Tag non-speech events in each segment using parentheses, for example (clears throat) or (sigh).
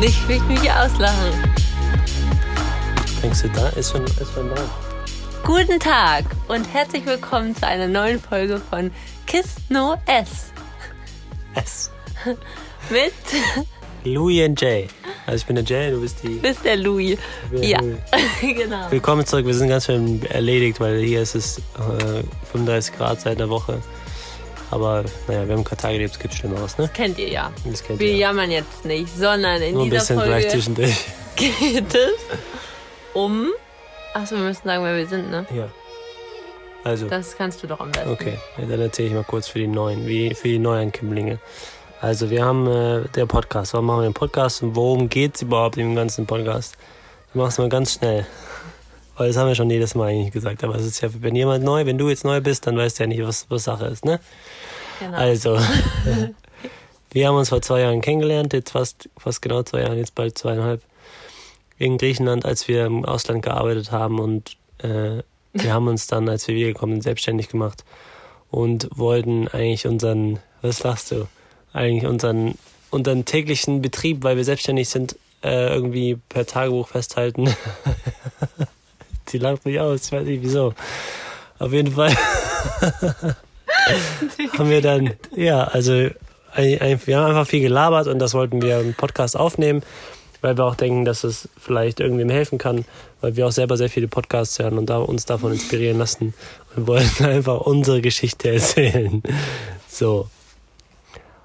Nicht will ich mich auslachen. Denkst du, da ist schon, ist schon dran? Guten Tag und herzlich willkommen zu einer neuen Folge von Kiss No S. S. (laughs) Mit Louis und Jay. Also ich bin der Jay, du bist die. bist der Louis. Ja, Louis. (laughs) genau. Willkommen zurück, wir sind ganz schön erledigt, weil hier ist es äh, 35 Grad seit einer Woche. Aber naja, wir haben Tage gelebt, es gibt Schlimmeres, ne? Kennt ihr ja. Das kennt Wir ihr. jammern jetzt nicht, sondern in Nur ein dieser bisschen gleich Folge zwischendurch. (laughs) geht es um. Achso, wir müssen sagen, wer wir sind, ne? Ja. Also, Das kannst du doch am besten. okay, ja, dann erzähle ich mal kurz für die Neuen, wie für die Neuankömmlinge. Also, wir haben äh, der Podcast. Warum machen wir den Podcast und worum geht es überhaupt im ganzen Podcast? Wir machen es mal ganz schnell. Weil das haben wir schon jedes Mal eigentlich gesagt. Aber es ist ja, wenn jemand neu, wenn du jetzt neu bist, dann weißt du ja nicht, was, was Sache ist, ne? Genau. Also, (laughs) wir haben uns vor zwei Jahren kennengelernt, jetzt fast, fast genau zwei Jahre, jetzt bald zweieinhalb, in Griechenland, als wir im Ausland gearbeitet haben und äh, wir haben uns dann, als wir wiedergekommen sind, selbstständig gemacht und wollten eigentlich unseren, was lachst du, eigentlich unseren, unseren täglichen Betrieb, weil wir selbstständig sind, äh, irgendwie per Tagebuch festhalten. (laughs) Die lacht mich aus, ich weiß nicht wieso. Auf jeden Fall (laughs) haben wir dann, ja, also wir haben einfach viel gelabert und das wollten wir im Podcast aufnehmen, weil wir auch denken, dass es vielleicht irgendwem helfen kann, weil wir auch selber sehr viele Podcasts hören und da uns davon inspirieren lassen und wollten (laughs) einfach unsere Geschichte erzählen. So.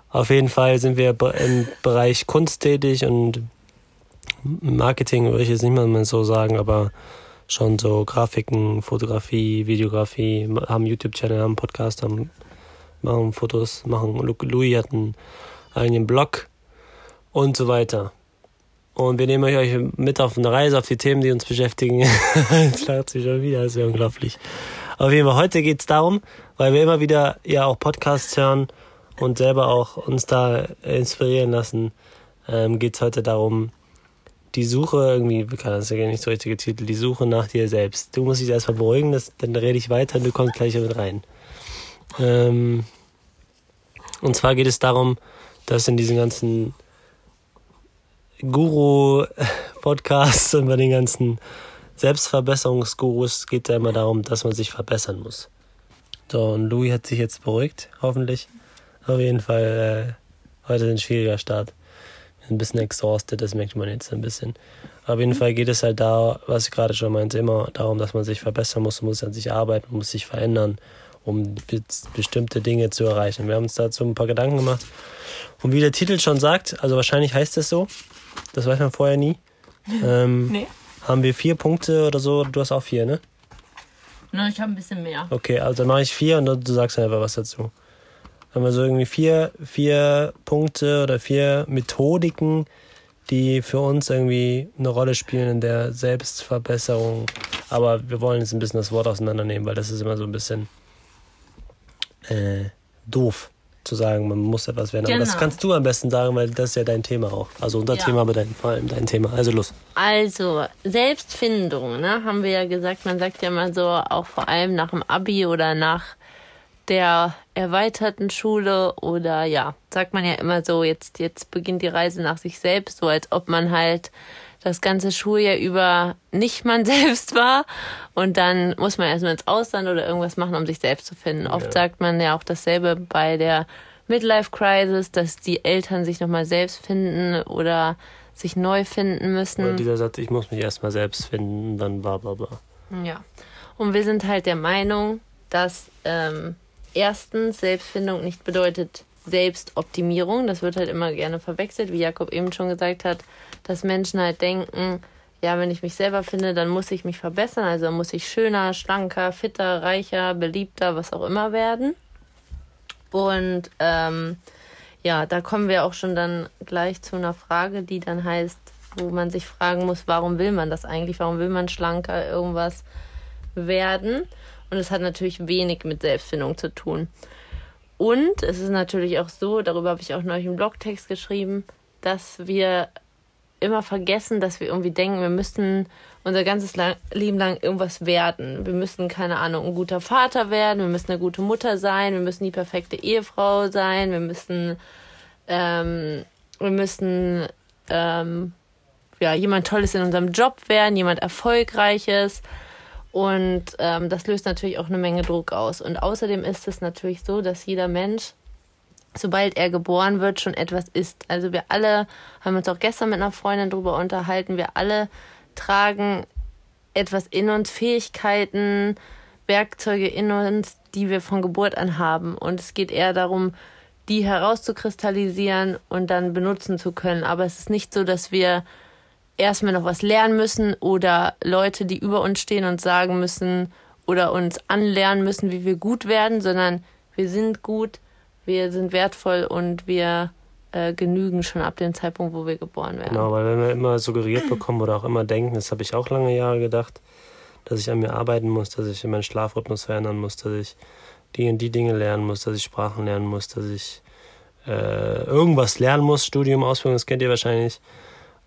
Auf jeden Fall sind wir im Bereich Kunst tätig und Marketing würde ich jetzt nicht mal so sagen, aber schon so Grafiken, Fotografie, Videografie, haben YouTube-Channel, haben Podcast, haben, machen Fotos, machen. Louis hat einen eigenen Blog und so weiter. Und wir nehmen euch mit auf eine Reise, auf die Themen, die uns beschäftigen. (laughs) Jetzt lacht sie schon wieder, das ist ja unglaublich. Auf jeden Fall, heute geht's darum, weil wir immer wieder ja auch Podcasts hören und selber auch uns da inspirieren lassen, ähm, geht's heute darum, die Suche irgendwie, wie kann das ja nicht so richtige Titel, die Suche nach dir selbst. Du musst dich erstmal beruhigen, das, dann rede ich weiter und du kommst gleich mit rein. Ähm, und zwar geht es darum, dass in diesen ganzen Guru-Podcasts und bei den ganzen Selbstverbesserungsgurus geht es ja immer darum, dass man sich verbessern muss. So, und Louis hat sich jetzt beruhigt, hoffentlich. Auf jeden Fall äh, heute ein schwieriger Start. Ein bisschen exhausted, das merkt man jetzt ein bisschen. Auf jeden Fall geht es halt da, was ich gerade schon meinte, immer darum, dass man sich verbessern muss, man muss an sich arbeiten, man muss sich verändern, um be bestimmte Dinge zu erreichen. Wir haben uns dazu ein paar Gedanken gemacht. Und wie der Titel schon sagt, also wahrscheinlich heißt es so, das weiß man vorher nie, (laughs) ähm, Nee. haben wir vier Punkte oder so, du hast auch vier, ne? Na, ich habe ein bisschen mehr. Okay, also dann mache ich vier und du sagst dann einfach was dazu. Haben wir so irgendwie vier, vier Punkte oder vier Methodiken, die für uns irgendwie eine Rolle spielen in der Selbstverbesserung. Aber wir wollen jetzt ein bisschen das Wort auseinandernehmen, weil das ist immer so ein bisschen äh, doof zu sagen, man muss etwas werden. Aber das Genau. kannst du am besten sagen, weil das ist ja dein Thema auch. Also unser Ja. Thema, aber dein, vor allem dein Thema. Also los. Also, Selbstfindung, ne, haben wir ja gesagt, man sagt ja mal so, auch vor allem nach dem Abi oder nach der erweiterten Schule oder ja, sagt man ja immer so, jetzt, jetzt beginnt die Reise nach sich selbst, so als ob man halt das ganze Schuljahr über nicht man (laughs) selbst war und dann muss man erstmal ins Ausland oder irgendwas machen, um sich selbst zu finden. Oft Ja. sagt man ja auch dasselbe bei der Midlife Crisis, dass die Eltern sich nochmal selbst finden oder sich neu finden müssen. Und dieser Satz, ich muss mich erstmal selbst finden, dann bla bla bla. Ja. Und wir sind halt der Meinung, dass ähm, erstens Selbstfindung nicht bedeutet Selbstoptimierung. Das wird halt immer gerne verwechselt, wie Jakob eben schon gesagt hat, dass Menschen halt denken, ja, wenn ich mich selber finde, dann muss ich mich verbessern. Also muss ich schöner, schlanker, fitter, reicher, beliebter, was auch immer werden. Und ähm, ja, da kommen wir auch schon dann gleich zu einer Frage, die dann heißt, wo man sich fragen muss, warum will man das eigentlich? Warum will man schlanker irgendwas werden? Und es hat natürlich wenig mit Selbstfindung zu tun. Und es ist natürlich auch so, darüber habe ich auch neulich einen Blogtext geschrieben, dass wir immer vergessen, dass wir irgendwie denken, wir müssen unser ganzes Leben lang irgendwas werden. Wir müssen, keine Ahnung, ein guter Vater werden, wir müssen eine gute Mutter sein, wir müssen die perfekte Ehefrau sein, wir müssen, ähm, wir müssen ähm, ja, jemand Tolles in unserem Job werden, jemand Erfolgreiches. Und ähm, das löst natürlich auch eine Menge Druck aus. Und außerdem ist es natürlich so, dass jeder Mensch, sobald er geboren wird, schon etwas ist. Also wir alle haben uns auch gestern mit einer Freundin darüber unterhalten, wir alle tragen etwas in uns, Fähigkeiten, Werkzeuge in uns, die wir von Geburt an haben. Und es geht eher darum, die herauszukristallisieren und dann benutzen zu können. Aber es ist nicht so, dass wir erstmal noch was lernen müssen oder Leute, die über uns stehen und sagen müssen oder uns anlernen müssen, wie wir gut werden, sondern wir sind gut, wir sind wertvoll und wir äh, genügen schon ab dem Zeitpunkt, wo wir geboren werden. Genau, weil wenn wir immer suggeriert bekommen oder auch immer denken, das habe ich auch lange Jahre gedacht, dass ich an mir arbeiten muss, dass ich meinen Schlafrhythmus verändern muss, dass ich die und die Dinge lernen muss, dass ich Sprachen lernen muss, dass ich äh, irgendwas lernen muss, Studium, Ausbildung, das kennt ihr wahrscheinlich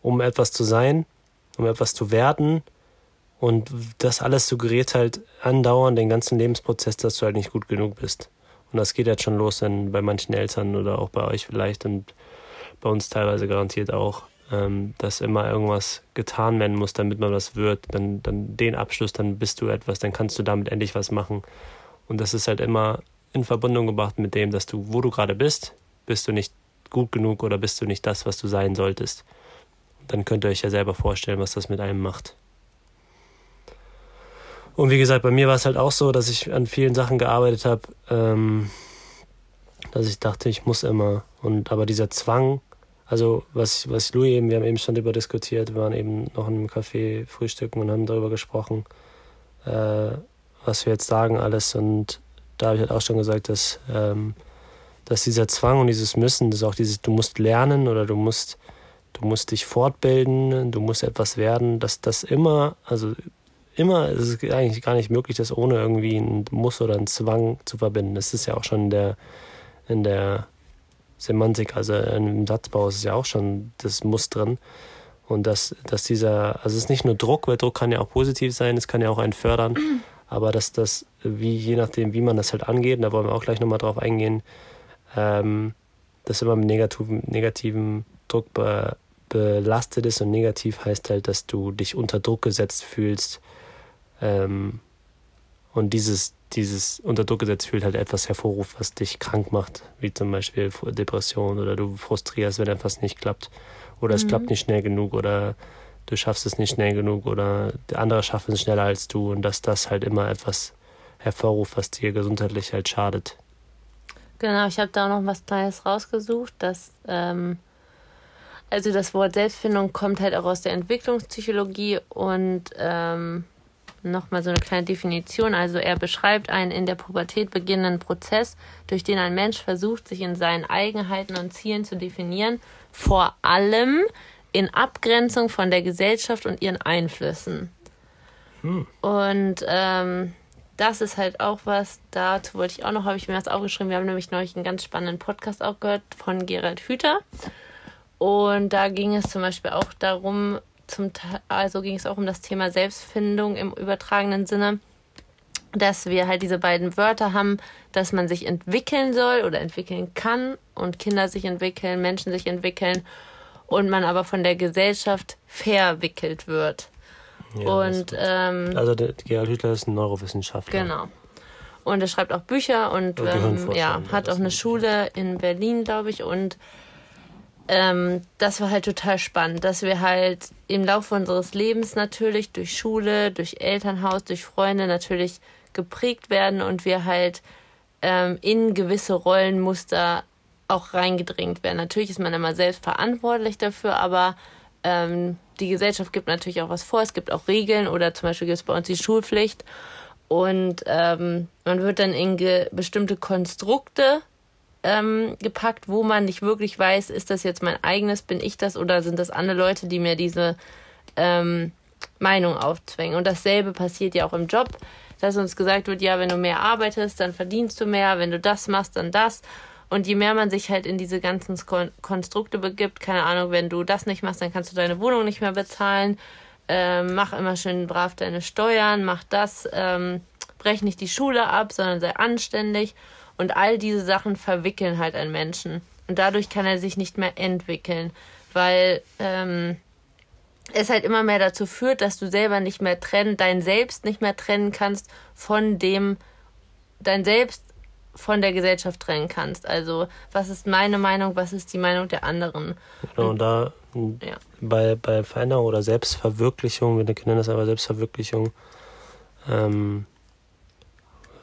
um etwas zu sein, um etwas zu werden. Und das alles suggeriert halt andauernd den ganzen Lebensprozess, dass du halt nicht gut genug bist. Und das geht jetzt schon los dann bei manchen Eltern oder auch bei euch vielleicht und bei uns teilweise garantiert auch, ähm, dass immer irgendwas getan werden muss, damit man was wird. Dann, dann den Abschluss, dann bist du etwas, dann kannst du damit endlich was machen. Und das ist halt immer in Verbindung gebracht mit dem, dass du, wo du gerade bist, bist du nicht gut genug oder bist du nicht das, was du sein solltest dann könnt ihr euch ja selber vorstellen, was das mit einem macht. Und wie gesagt, bei mir war es halt auch so, dass ich an vielen Sachen gearbeitet habe, ähm, dass ich dachte, ich muss immer. Und aber dieser Zwang, also was, was Louis eben, wir haben eben schon darüber diskutiert, wir waren eben noch in einem Café frühstücken und haben darüber gesprochen, äh, was wir jetzt sagen alles. Und da habe ich halt auch schon gesagt, dass, ähm, dass dieser Zwang und dieses Müssen, das auch dieses, du musst lernen oder du musst du musst dich fortbilden, du musst etwas werden, dass das immer, also immer, es ist eigentlich gar nicht möglich, das ohne irgendwie ein Muss oder einen Zwang zu verbinden. Das ist ja auch schon in der, in der Semantik, also im Satzbau ist es ja auch schon das Muss drin. Und dass, dass dieser, also es ist nicht nur Druck, weil Druck kann ja auch positiv sein, es kann ja auch einen fördern, (clears throat) aber dass das, wie, je nachdem, wie man das halt angeht, und da wollen wir auch gleich nochmal drauf eingehen, ähm, das immer mit negativen, negativen Druck be, belastet ist und negativ heißt halt, dass du dich unter Druck gesetzt fühlst. Ähm, und dieses, dieses unter Druck gesetzt fühlt halt etwas hervorruft, was dich krank macht, wie zum Beispiel Depression oder du frustrierst, wenn etwas nicht klappt oder es mhm. klappt nicht schnell genug oder du schaffst es nicht schnell genug oder der andere schafft es schneller als du und dass das halt immer etwas hervorruft, was dir gesundheitlich halt schadet. Genau, ich habe da auch noch was Kleines rausgesucht, dass ähm, also das Wort Selbstfindung kommt halt auch aus der Entwicklungspsychologie und ähm, nochmal so eine kleine Definition. Also er beschreibt einen in der Pubertät beginnenden Prozess, durch den ein Mensch versucht, sich in seinen Eigenheiten und Zielen zu definieren, vor allem in Abgrenzung von der Gesellschaft und ihren Einflüssen. Hm. Und ähm, das ist halt auch was, dazu wollte ich auch noch, habe ich mir das aufgeschrieben. Wir haben nämlich neulich einen ganz spannenden Podcast auch gehört von Gerald Hüther. Und da ging es zum Beispiel auch darum, zum also ging es auch um das Thema Selbstfindung im übertragenen Sinne, dass wir halt diese beiden Wörter haben, dass man sich entwickeln soll oder entwickeln kann und Kinder sich entwickeln, Menschen sich entwickeln und man aber von der Gesellschaft verwickelt wird. Ja, und ähm, also der Gerald Hüther ist ein Neurowissenschaftler. Genau. Und er schreibt auch Bücher und ähm, ja, hat auch eine Schule in Berlin, glaube ich, und ähm, das war halt total spannend, dass wir halt im Laufe unseres Lebens natürlich durch Schule, durch Elternhaus, durch Freunde natürlich geprägt werden und wir halt ähm, in gewisse Rollenmuster auch reingedrängt werden. Natürlich ist man immer selbst verantwortlich dafür, aber ähm, die Gesellschaft gibt natürlich auch was vor. Es gibt auch Regeln oder zum Beispiel gibt es bei uns die Schulpflicht und ähm, man wird dann in bestimmte Konstrukte ähm, gepackt, wo man nicht wirklich weiß, ist das jetzt mein eigenes, bin ich das oder sind das andere Leute, die mir diese ähm, Meinung aufzwängen. Und dasselbe passiert ja auch im Job, dass uns gesagt wird, ja, wenn du mehr arbeitest, dann verdienst du mehr, wenn du das machst, dann das. Und je mehr man sich halt in diese ganzen Kon Konstrukte begibt, keine Ahnung, wenn du das nicht machst, dann kannst du deine Wohnung nicht mehr bezahlen. Ähm, mach immer schön brav deine Steuern, mach das, ähm, brech nicht die Schule ab, sondern sei anständig. Und all diese Sachen verwickeln halt einen Menschen. Und dadurch kann er sich nicht mehr entwickeln, weil ähm, es halt immer mehr dazu führt, dass du selber nicht mehr trennen, dein Selbst nicht mehr trennen kannst von dem, dein Selbst von der Gesellschaft trennen kannst. Also, was ist meine Meinung, was ist die Meinung der anderen? Genau, und da ja. bei, bei Veränderung oder Selbstverwirklichung, wir nennen das aber Selbstverwirklichung, ähm,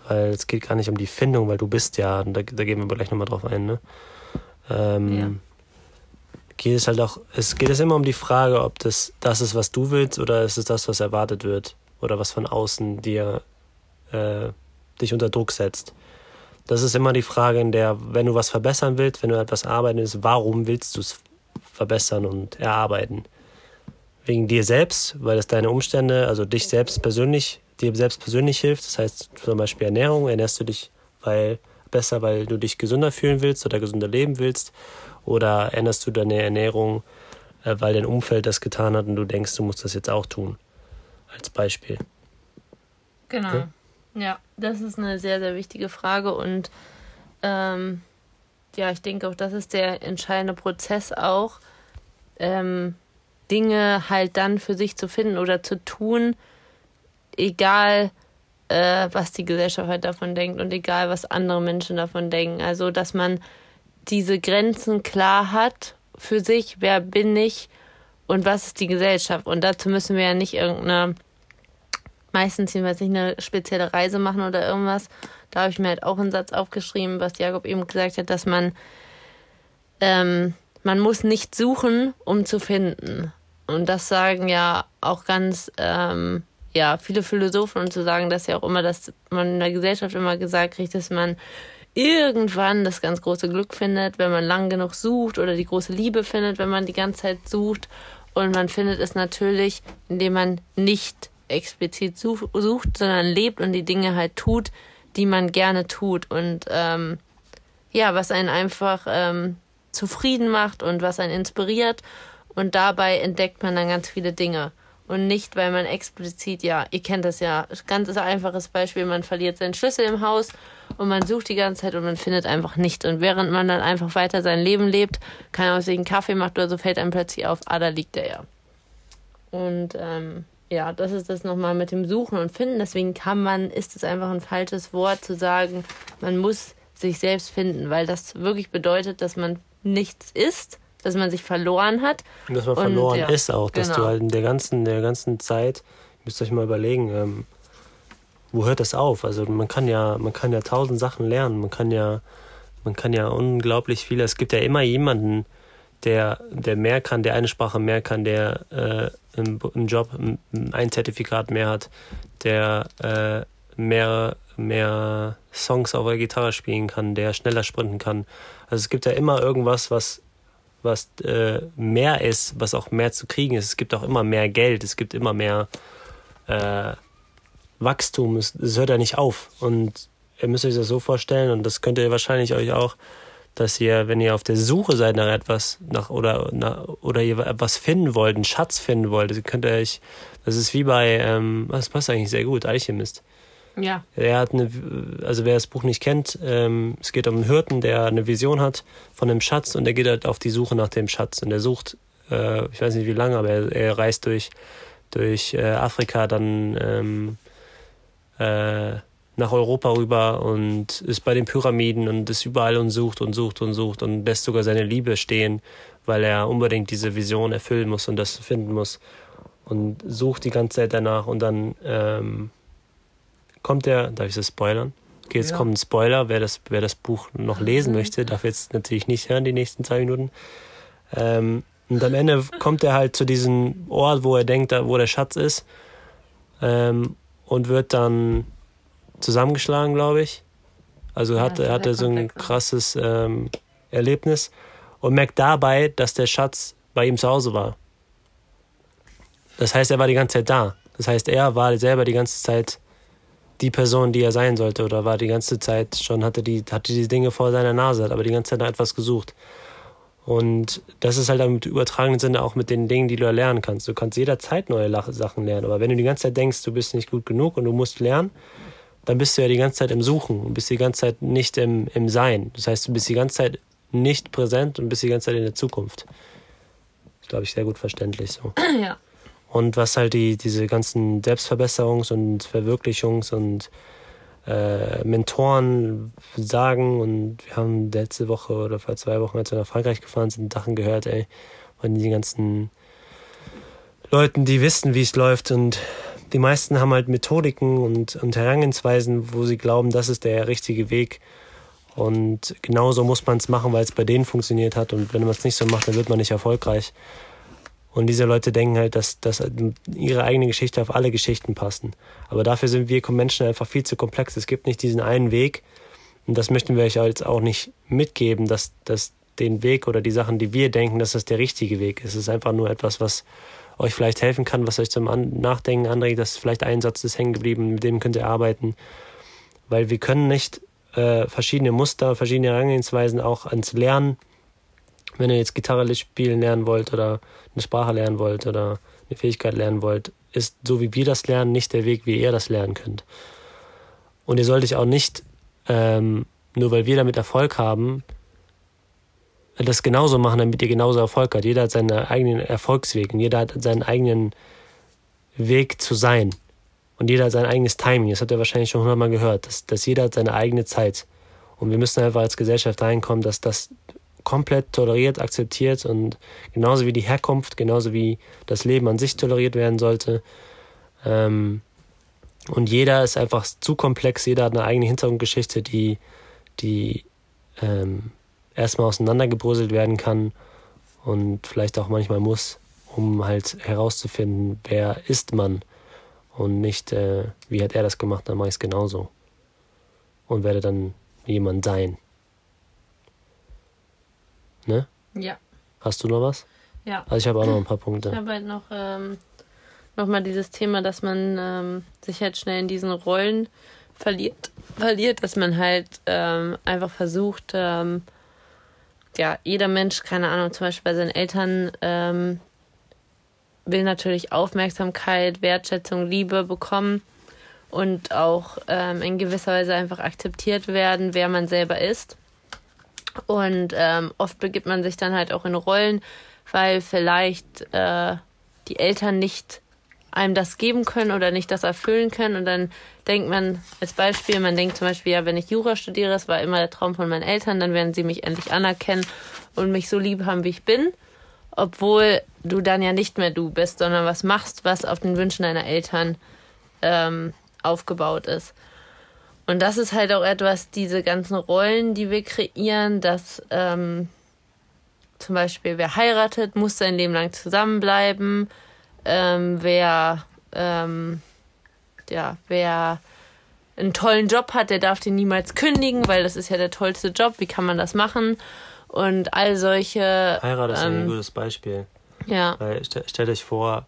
weil es geht gar nicht um die Findung, weil du bist ja, da, da gehen wir gleich nochmal drauf ein, ne? Ähm, ja. Geht es halt auch, es geht es immer um die Frage, ob das das ist, was du willst, oder ist es das, was erwartet wird, oder was von außen dir äh, dich unter Druck setzt. Das ist immer die Frage, in der, wenn du was verbessern willst, wenn du etwas arbeiten willst, warum willst du es verbessern und erarbeiten? Wegen dir selbst, weil es deine Umstände, also dich selbst persönlich, dir selbst persönlich hilft. Das heißt zum Beispiel Ernährung, ernährst du dich weil, besser, weil du dich gesünder fühlen willst oder gesünder leben willst? Oder änderst du deine Ernährung, äh, weil dein Umfeld das getan hat und du denkst, du musst das jetzt auch tun? Als Beispiel. Genau. Okay? Ja, das ist eine sehr, sehr wichtige Frage und ähm, ja, ich denke auch, das ist der entscheidende Prozess auch, ähm, Dinge halt dann für sich zu finden oder zu tun, egal äh, was die Gesellschaft halt davon denkt und egal was andere Menschen davon denken. Also, dass man diese Grenzen klar hat für sich, wer bin ich und was ist die Gesellschaft. Und dazu müssen wir ja nicht irgendeine meistens jedenfalls nicht eine spezielle Reise machen oder irgendwas. Da habe ich mir halt auch einen Satz aufgeschrieben, was Jakob eben gesagt hat, dass man ähm, man muss nicht suchen, um zu finden. Und das sagen ja auch ganz ähm, ja viele Philosophen und zu sagen, dass ja auch immer, dass man in der Gesellschaft immer gesagt kriegt, dass man irgendwann das ganz große Glück findet, wenn man lang genug sucht oder die große Liebe findet, wenn man die ganze Zeit sucht. Und man findet es natürlich, indem man nicht explizit sucht, sondern lebt und die Dinge halt tut, die man gerne tut und ähm, ja, was einen einfach ähm, zufrieden macht und was einen inspiriert und dabei entdeckt man dann ganz viele Dinge und nicht, weil man explizit, ja, ihr kennt das ja, ganz einfaches Beispiel, man verliert seinen Schlüssel im Haus und man sucht die ganze Zeit und man findet einfach nichts. Und während man dann einfach weiter sein Leben lebt, kann er sich einen Kaffee macht oder so, fällt einem plötzlich auf, ah, da liegt er ja. Und ähm, ja, das ist das nochmal mit dem Suchen und Finden. Deswegen kann man, ist es einfach ein falsches Wort zu sagen, man muss sich selbst finden, weil das wirklich bedeutet, dass man nichts ist, dass man sich verloren hat. Und dass man und, verloren ja, ist auch, dass genau. du halt in der ganzen, der ganzen Zeit, müsst ihr euch mal überlegen, ähm, wo hört das auf? Also man kann ja, man kann ja tausend Sachen lernen, man kann ja, man kann ja unglaublich viele, es gibt ja immer jemanden, der, der mehr kann, der eine Sprache mehr kann, der äh, im, im Job ein Zertifikat mehr hat, der äh, mehr, mehr Songs auf der Gitarre spielen kann, der schneller sprinten kann. Also es gibt ja immer irgendwas, was, was äh, mehr ist, was auch mehr zu kriegen ist. Es gibt auch immer mehr Geld, es gibt immer mehr äh, Wachstum. Es, es hört ja nicht auf. Und ihr müsst euch das so vorstellen, und das könnt ihr wahrscheinlich euch auch dass ihr, wenn ihr auf der Suche seid nach etwas, nach oder nach, oder ihr etwas finden wollt, einen Schatz finden wollt, könnt ihr euch, das ist wie bei, ähm, das passt eigentlich sehr gut, Alchemist. Ja. Er hat eine, also wer das Buch nicht kennt, ähm, es geht um einen Hirten, der eine Vision hat von einem Schatz und er geht halt auf die Suche nach dem Schatz und er sucht, äh, ich weiß nicht wie lange, aber er, er reist durch durch äh, Afrika dann ähm, äh, nach Europa rüber und ist bei den Pyramiden und ist überall und sucht und sucht und sucht und lässt sogar seine Liebe stehen, weil er unbedingt diese Vision erfüllen muss und das finden muss und sucht die ganze Zeit danach und dann ähm, kommt er, darf ich das spoilern? Okay, jetzt ja. kommt ein Spoiler, wer das, wer das Buch noch lesen mhm. möchte, darf jetzt natürlich nicht hören, die nächsten zwei Minuten. Ähm, und am Ende kommt er halt zu diesem Ort, wo er denkt, wo der Schatz ist ähm, und wird dann zusammengeschlagen, glaube ich. Also ja, hatte, hatte so ein krasses ähm, Erlebnis und merkt dabei, dass der Schatz bei ihm zu Hause war. Das heißt, er war die ganze Zeit da. Das heißt, er war selber die ganze Zeit die Person, die er sein sollte, oder war die ganze Zeit schon, hatte die, hatte die Dinge vor seiner Nase, hat aber die ganze Zeit nach etwas gesucht. Und das ist halt im übertragenen Sinne auch mit den Dingen, die du erlernen kannst. Du kannst jederzeit neue Sachen lernen, aber wenn du die ganze Zeit denkst, du bist nicht gut genug und du musst lernen, dann bist du ja die ganze Zeit im Suchen und bist die ganze Zeit nicht im, im Sein. Das heißt, du bist die ganze Zeit nicht präsent und bist die ganze Zeit in der Zukunft. glaube ich, sehr gut verständlich so. (clears throat) Ja. Und was halt die, diese ganzen Selbstverbesserungs- und Verwirklichungs- und äh, Mentoren sagen und wir haben letzte Woche oder vor zwei Wochen, als wir nach Frankreich gefahren sind, Sachen gehört, ey, von den ganzen Leuten, die wissen, wie es läuft und die meisten haben halt Methodiken und, und Herangehensweisen, wo sie glauben, das ist der richtige Weg. Und genauso muss man es machen, weil es bei denen funktioniert hat. Und wenn man es nicht so macht, dann wird man nicht erfolgreich. Und diese Leute denken halt, dass, dass ihre eigene Geschichte auf alle Geschichten passen. Aber dafür sind wir Menschen einfach viel zu komplex. Es gibt nicht diesen einen Weg. Und das möchten wir euch jetzt auch nicht mitgeben, dass, dass den Weg oder die Sachen, die wir denken, dass das der richtige Weg ist. Es ist einfach nur etwas, was euch vielleicht helfen kann, was euch zum Nachdenken anregt. Das ist vielleicht ein Satz ist hängen geblieben, mit dem könnt ihr arbeiten. Weil wir können nicht äh, verschiedene Muster, verschiedene Herangehensweisen auch ans Lernen wenn ihr jetzt Gitarre spielen lernen wollt oder eine Sprache lernen wollt oder eine Fähigkeit lernen wollt, ist so wie wir das lernen nicht der Weg, wie ihr das lernen könnt. Und ihr solltet auch nicht, ähm, nur weil wir damit Erfolg haben, das genauso machen, damit ihr genauso Erfolg habt. Jeder hat seinen eigenen Erfolgsweg und jeder hat seinen eigenen Weg zu sein. Und jeder hat sein eigenes Timing. Das habt ihr wahrscheinlich schon hundertmal gehört, dass, dass jeder hat seine eigene Zeit. Und wir müssen einfach als Gesellschaft reinkommen, dass das komplett toleriert, akzeptiert und genauso wie die Herkunft, genauso wie das Leben an sich toleriert werden sollte. Ähm, und jeder ist einfach zu komplex, jeder hat eine eigene Hintergrundgeschichte, die, die ähm, erstmal auseinandergebröselt werden kann und vielleicht auch manchmal muss, um halt herauszufinden, wer ist man und nicht, äh, wie hat er das gemacht, dann mache ich es genauso und werde dann jemand sein. Ne? Ja. Hast du noch was? Ja. Also ich habe auch noch ein paar Punkte. Ich habe halt noch, ähm, noch mal dieses Thema, dass man ähm, sich halt schnell in diesen Rollen verliert, verliert dass man halt ähm, einfach versucht, ähm, ja, jeder Mensch, keine Ahnung, zum Beispiel bei seinen Eltern ähm, will natürlich Aufmerksamkeit, Wertschätzung, Liebe bekommen und auch ähm, in gewisser Weise einfach akzeptiert werden, wer man selber ist. Und ähm, oft begibt man sich dann halt auch in Rollen, weil vielleicht äh, die Eltern nicht einem das geben können oder nicht das erfüllen können. Und dann denkt man als Beispiel, man denkt zum Beispiel, ja, wenn ich Jura studiere, das war immer der Traum von meinen Eltern, dann werden sie mich endlich anerkennen und mich so lieb haben, wie ich bin. Obwohl du dann ja nicht mehr du bist, sondern was machst, was auf den Wünschen deiner Eltern ähm, aufgebaut ist. Und das ist halt auch etwas, diese ganzen Rollen, die wir kreieren, dass ähm, zum Beispiel wer heiratet, muss sein Leben lang zusammenbleiben. Ähm, wer, ähm, ja, wer einen tollen Job hat, der darf den niemals kündigen, weil das ist ja der tollste Job. Wie kann man das machen? Und all solche. Heirat ist ähm, ein gutes Beispiel. Ja. Weil st stellt euch vor,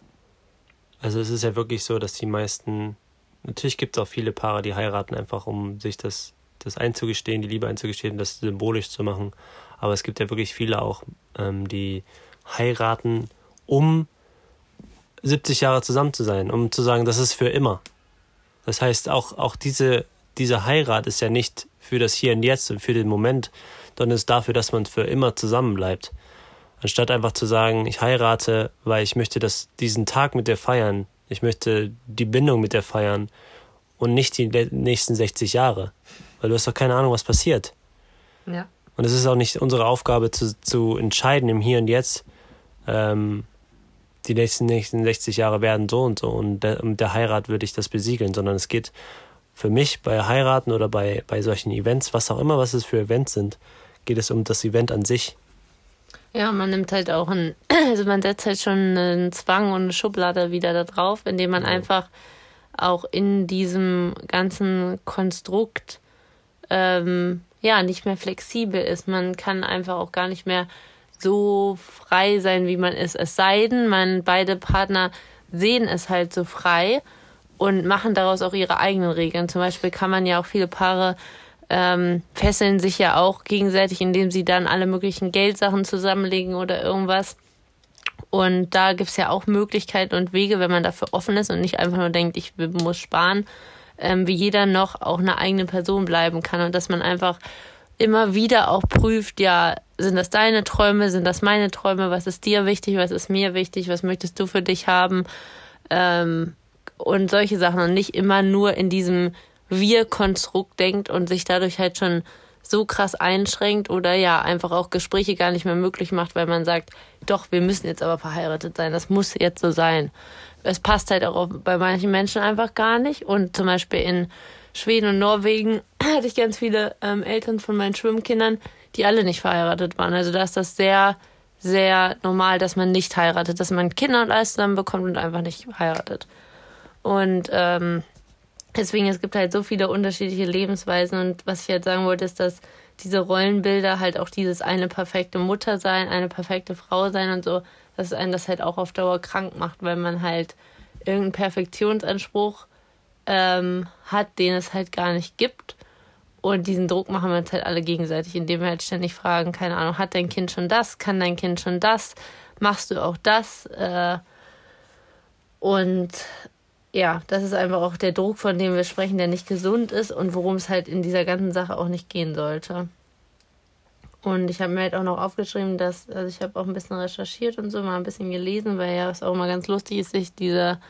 also es ist ja wirklich so, dass die meisten Natürlich gibt es auch viele Paare, die heiraten, einfach um sich das, das einzugestehen, die Liebe einzugestehen, das symbolisch zu machen. Aber es gibt ja wirklich viele auch, ähm, die heiraten, um 70 Jahre zusammen zu sein, um zu sagen, das ist für immer. Das heißt, auch, auch diese, diese Heirat ist ja nicht für das Hier und Jetzt und für den Moment, sondern ist dafür, dass man für immer zusammen bleibt. Anstatt einfach zu sagen, ich heirate, weil ich möchte das, diesen Tag mit dir feiern, ich möchte die Bindung mit dir feiern und nicht die nächsten 60 Jahre. Weil du hast doch keine Ahnung, was passiert. Ja. Und es ist auch nicht unsere Aufgabe zu, zu entscheiden im Hier und Jetzt, ähm, die nächsten, nächsten 60 Jahre werden so und so und der, mit der Heirat würde ich das besiegeln, sondern es geht für mich bei Heiraten oder bei, bei solchen Events, was auch immer, was es für Events sind, geht es um das Event an sich. Ja, man nimmt halt auch ein, (clears throat) also man setzt halt schon einen Zwang und eine Schublade wieder da drauf, indem man ja. einfach auch in diesem ganzen Konstrukt ähm, ja nicht mehr flexibel ist. Man kann einfach auch gar nicht mehr so frei sein, wie man ist. Es sei denn, man beide Partner sehen es halt so frei und machen daraus auch ihre eigenen Regeln. Zum Beispiel kann man ja auch viele Paare ähm, fesseln sich ja auch gegenseitig, indem sie dann alle möglichen Geldsachen zusammenlegen oder irgendwas. Und da gibt's ja auch Möglichkeiten und Wege, wenn man dafür offen ist und nicht einfach nur denkt, ich muss sparen, ähm, wie jeder noch auch eine eigene Person bleiben kann und dass man einfach immer wieder auch prüft, ja, sind das deine Träume, sind das meine Träume, was ist dir wichtig, was ist mir wichtig, was möchtest du für dich haben ähm, und solche Sachen und nicht immer nur in diesem Wir-Konstrukt denkt und sich dadurch halt schon so krass einschränkt oder ja, einfach auch Gespräche gar nicht mehr möglich macht, weil man sagt, doch, wir müssen jetzt aber verheiratet sein, das muss jetzt so sein. Es passt halt auch bei manchen Menschen einfach gar nicht und zum Beispiel in Schweden und Norwegen (clears throat) hatte ich ganz viele ähm, Eltern von meinen Schwimmkindern, die alle nicht verheiratet waren. Also da ist das sehr, sehr normal, dass man nicht heiratet, dass man Kinder und alles zusammen bekommt und einfach nicht heiratet. Und ähm, deswegen, es gibt halt so viele unterschiedliche Lebensweisen. Und was ich halt sagen wollte, ist, dass diese Rollenbilder halt auch dieses eine perfekte Mutter sein, eine perfekte Frau sein und so, dass einen das halt auch auf Dauer krank macht, weil man halt irgendeinen Perfektionsanspruch ähm, hat, den es halt gar nicht gibt. Und diesen Druck machen wir uns halt alle gegenseitig, indem wir halt ständig fragen, keine Ahnung, hat dein Kind schon das? Kann dein Kind schon das? Machst du auch das? Äh, und ja, das ist einfach auch der Druck, von dem wir sprechen, der nicht gesund ist und worum es halt in dieser ganzen Sache auch nicht gehen sollte. Und ich habe mir halt auch noch aufgeschrieben, dass, also ich habe auch ein bisschen recherchiert und so, mal ein bisschen gelesen, weil ja es auch immer ganz lustig ist, sich diese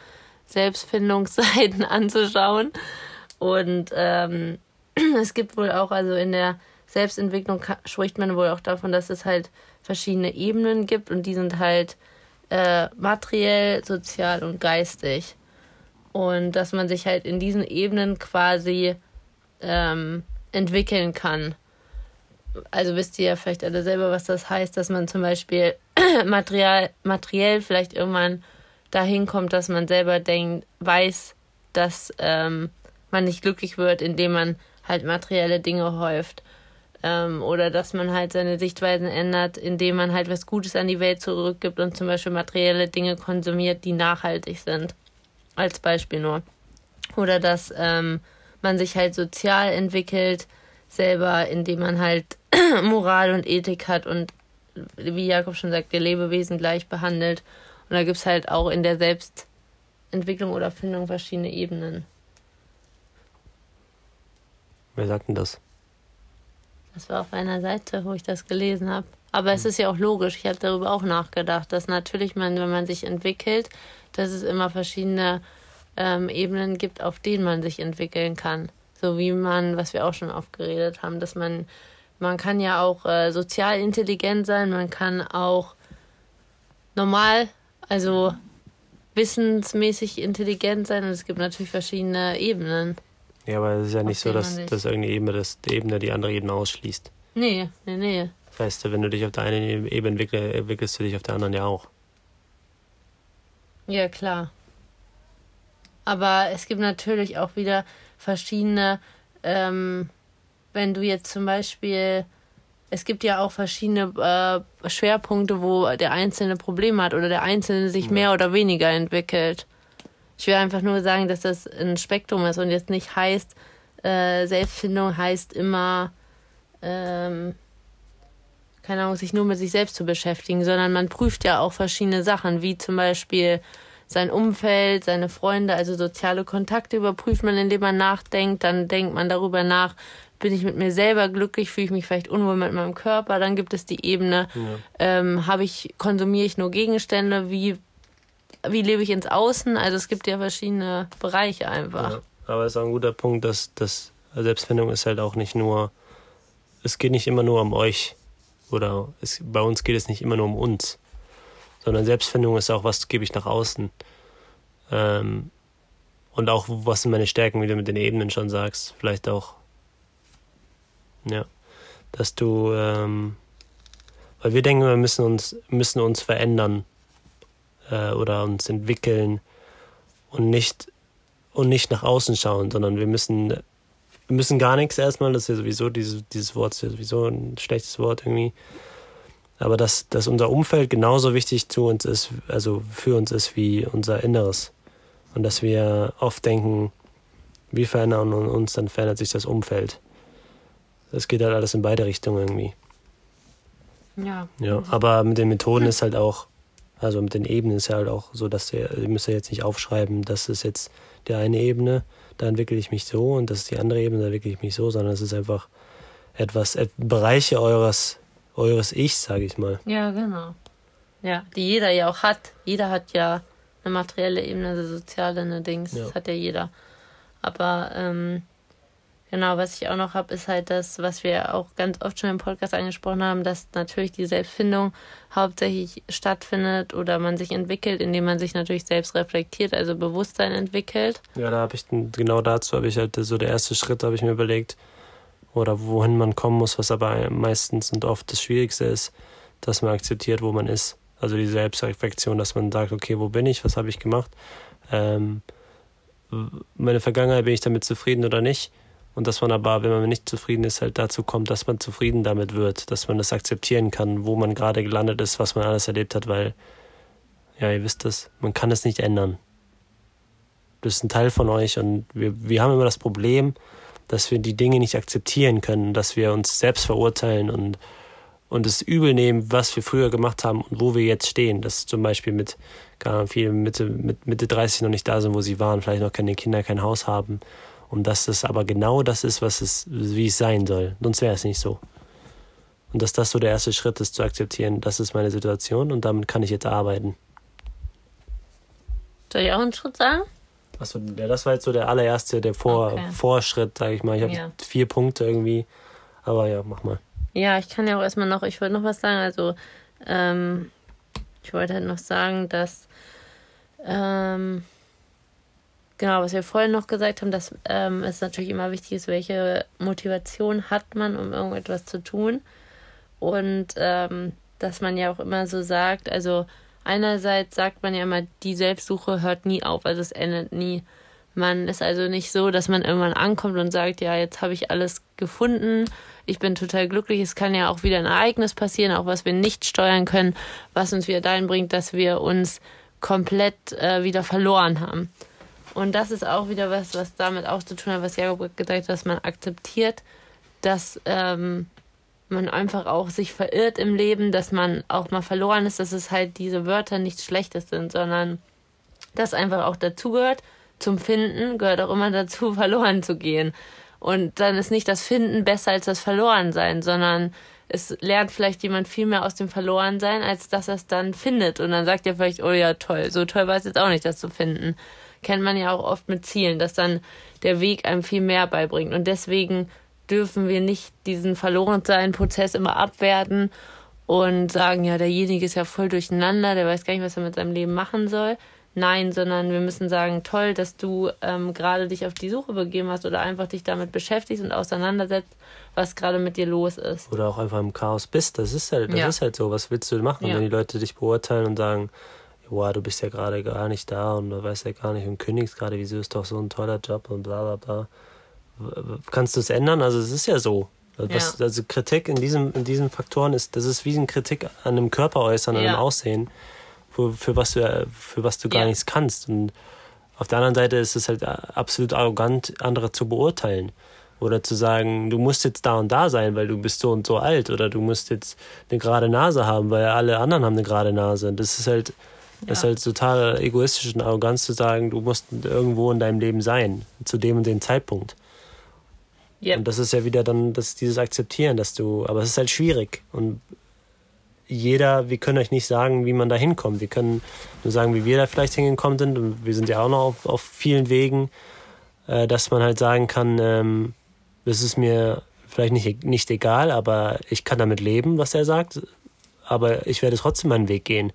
Selbstfindungsseiten (laughs) anzuschauen. Und ähm, (clears throat) es gibt wohl auch, also in der Selbstentwicklung spricht man wohl auch davon, dass es halt verschiedene Ebenen gibt und die sind halt äh, materiell, sozial und geistig. Und dass man sich halt in diesen Ebenen quasi ähm, entwickeln kann. Also wisst ihr ja vielleicht alle selber, was das heißt, dass man zum Beispiel (clears throat) material, materiell vielleicht irgendwann dahin kommt, dass man selber denkt, weiß, dass ähm, man nicht glücklich wird, indem man halt materielle Dinge häuft. Ähm, oder dass man halt seine Sichtweisen ändert, indem man halt was Gutes an die Welt zurückgibt und zum Beispiel materielle Dinge konsumiert, die nachhaltig sind. Als Beispiel nur. Oder dass ähm, man sich halt sozial entwickelt, selber, indem man halt (clears throat) Moral und Ethik hat und wie Jakob schon sagte, Lebewesen gleich behandelt und da gibt es halt auch in der Selbstentwicklung oder Findung verschiedene Ebenen. Wer sagt denn das? Das war auf einer Seite, wo ich das gelesen habe. Aber es hm. ist ja auch logisch. Ich habe darüber auch nachgedacht, dass natürlich man, wenn man sich entwickelt, dass es immer verschiedene ähm, Ebenen gibt, auf denen man sich entwickeln kann. So wie man, was wir auch schon oft geredet haben, dass man, man kann ja auch äh, sozial intelligent sein, man kann auch normal also wissensmäßig intelligent sein und es gibt natürlich verschiedene Ebenen. Ja, aber es ist ja nicht so, dass, dass irgendeine Ebene das, die Ebene die andere Ebene ausschließt. Nee, nee, nee. Weißt du, wenn du dich auf der einen Ebene entwickelst, entwickelst du dich auf der anderen ja auch. Ja, klar. Aber es gibt natürlich auch wieder verschiedene, ähm, wenn du jetzt zum Beispiel es gibt ja auch verschiedene äh, Schwerpunkte, wo der Einzelne Probleme hat oder der Einzelne sich ja. mehr oder weniger entwickelt. Ich will einfach nur sagen, dass das ein Spektrum ist und jetzt nicht heißt, äh, Selbstfindung heißt immer, ähm, keine Ahnung, sich nur mit sich selbst zu beschäftigen, sondern man prüft ja auch verschiedene Sachen, wie zum Beispiel sein Umfeld, seine Freunde, also soziale Kontakte überprüft man, indem man nachdenkt. Dann denkt man darüber nach, bin ich mit mir selber glücklich, fühle ich mich vielleicht unwohl mit meinem Körper. Dann gibt es die Ebene, ja. ähm, habe ich, konsumiere ich nur Gegenstände, wie, wie lebe ich ins Außen? Also es gibt ja verschiedene Bereiche einfach. Ja, aber es ist auch ein guter Punkt, dass, dass Selbstfindung ist halt auch nicht nur, es geht nicht immer nur um euch. Oder es, bei uns geht es nicht immer nur um uns. Sondern Selbstfindung ist auch, was gebe ich nach außen. Ähm, und auch, was sind meine Stärken, wie du mit den Ebenen schon sagst. Vielleicht auch ja. Dass du, ähm, weil wir denken, wir müssen uns, müssen uns verändern äh, oder uns entwickeln und nicht, und nicht nach außen schauen, sondern wir müssen, wir müssen gar nichts erstmal, das ist ja sowieso, dieses, dieses Wort ist ja sowieso ein schlechtes Wort irgendwie. Aber dass, dass unser Umfeld genauso wichtig zu uns ist, also für uns ist wie unser Inneres. Und dass wir oft denken, wir verändern uns, dann verändert sich das Umfeld. Es geht halt alles in beide Richtungen irgendwie. Ja. Ja, aber mit den Methoden ist halt auch, also mit den Ebenen ist ja halt auch so, dass ihr, ihr müsst ja jetzt nicht aufschreiben, das ist jetzt die eine Ebene, da entwickle ich mich so und das ist die andere Ebene, da entwickle ich mich so, sondern es ist einfach etwas, et, Bereiche eures, eures Ichs, sage ich mal. Ja, genau. Ja, die jeder ja auch hat. Jeder hat ja eine materielle Ebene, eine soziale, eine Dings. Ja. Das hat ja jeder. Aber ähm, genau, was ich auch noch habe, ist halt das, was wir auch ganz oft schon im Podcast angesprochen haben, dass natürlich die Selbstfindung hauptsächlich stattfindet oder man sich entwickelt, indem man sich natürlich selbst reflektiert, also Bewusstsein entwickelt. Ja, da habe ich genau dazu habe ich halt so der erste Schritt, habe ich mir überlegt, oder wohin man kommen muss, was aber meistens und oft das Schwierigste ist, dass man akzeptiert, wo man ist. Also die Selbstreflexion, dass man sagt, okay, wo bin ich, was habe ich gemacht? Ähm, meine Vergangenheit, bin ich damit zufrieden oder nicht? Und dass man aber, wenn man nicht zufrieden ist, halt dazu kommt, dass man zufrieden damit wird, dass man das akzeptieren kann, wo man gerade gelandet ist, was man alles erlebt hat, weil, ja, ihr wisst es, man kann es nicht ändern. Das ist ein Teil von euch und wir, wir haben immer das Problem, dass wir die Dinge nicht akzeptieren können, dass wir uns selbst verurteilen und, und es übel nehmen, was wir früher gemacht haben und wo wir jetzt stehen. Das ist zum Beispiel mit, Ahnung, viele Mitte, mit Mitte 30 noch nicht da sind, wo sie waren, vielleicht noch keine Kinder, kein Haus haben. Und dass das aber genau das ist, was es, wie es sein soll. Sonst wäre es nicht so. Und dass das so der erste Schritt ist, zu akzeptieren, das ist meine Situation und damit kann ich jetzt arbeiten. Soll ich auch einen Schritt sagen? Achso, ja, das war jetzt so der allererste, der Vor Okay. Vorschritt, sage ich mal. Ich habe Ja. vier Punkte irgendwie. Aber ja, mach mal. Ja, ich kann ja auch erstmal noch, ich wollte noch was sagen. Also, ähm, ich wollte halt noch sagen, dass, ähm, genau, was wir vorhin noch gesagt haben, dass ähm, es natürlich immer wichtig ist, welche Motivation hat man, um irgendetwas zu tun. Und ähm, dass man ja auch immer so sagt, also einerseits sagt man ja immer, die Selbstsuche hört nie auf, also es endet nie. Man ist also nicht so, dass man irgendwann ankommt und sagt, ja, jetzt habe ich alles gefunden, ich bin total glücklich. Es kann ja auch wieder ein Ereignis passieren, auch was wir nicht steuern können, was uns wieder dahin bringt, dass wir uns komplett äh, wieder verloren haben. Und das ist auch wieder was, was damit auch zu tun hat, was Jakob gesagt hat, dass man akzeptiert, dass ähm, man einfach auch sich verirrt im Leben, dass man auch mal verloren ist, dass es halt diese Wörter nichts Schlechtes sind, sondern das einfach auch dazugehört. Zum Finden gehört auch immer dazu, (laughs) verloren zu gehen. Und dann ist nicht das Finden besser als das Verlorensein, sondern es lernt vielleicht jemand viel mehr aus dem Verlorensein, als dass er es dann findet. Und dann sagt er vielleicht, oh ja, toll, so toll war es jetzt auch nicht, das zu finden. Kennt man ja auch oft mit Zielen, dass dann der Weg einem viel mehr beibringt. Und deswegen dürfen wir nicht diesen Verlorensein-Prozess immer abwerten und sagen, ja, derjenige ist ja voll durcheinander, der weiß gar nicht, was er mit seinem Leben machen soll. Nein, sondern wir müssen sagen, toll, dass du ähm, gerade dich auf die Suche begeben hast oder einfach dich damit beschäftigst und auseinandersetzt, was gerade mit dir los ist. Oder auch einfach im Chaos bist. Das ist halt, das Ja. ist halt so. Was willst du machen, Ja. wenn die Leute dich beurteilen und sagen, boah, du bist ja gerade gar nicht da und du weißt ja gar nicht und kündigst gerade, wieso ist doch so ein toller Job und bla bla bla. Kannst du es ändern? Also es ist ja so. Also, was, Ja. also Kritik in diesem, in diesen Faktoren ist, das ist wie ein Kritik an einem Körper äußern, an Ja. einem Aussehen, für, für was du, äh, für was du gar Ja. nichts kannst. Und auf der anderen Seite ist es halt absolut arrogant, andere zu beurteilen. Oder zu sagen, du musst jetzt da und da sein, weil du bist so und so alt. Oder du musst jetzt eine gerade Nase haben, weil alle anderen haben eine gerade Nase. Das ist halt, das ist halt total egoistisch und arrogant zu sagen, du musst irgendwo in deinem Leben sein, zu dem und dem Zeitpunkt. Yep. Und das ist ja wieder dann das, dieses Akzeptieren, dass du, aber es ist halt schwierig. Und jeder, wir können euch nicht sagen, wie man da hinkommt. Wir können nur sagen, wie wir da vielleicht hingekommen sind. Und wir sind ja auch noch auf, auf vielen Wegen, äh, dass man halt sagen kann, ähm, das ist mir vielleicht nicht, nicht egal, aber ich kann damit leben, was er sagt. Aber ich werde trotzdem meinen Weg gehen.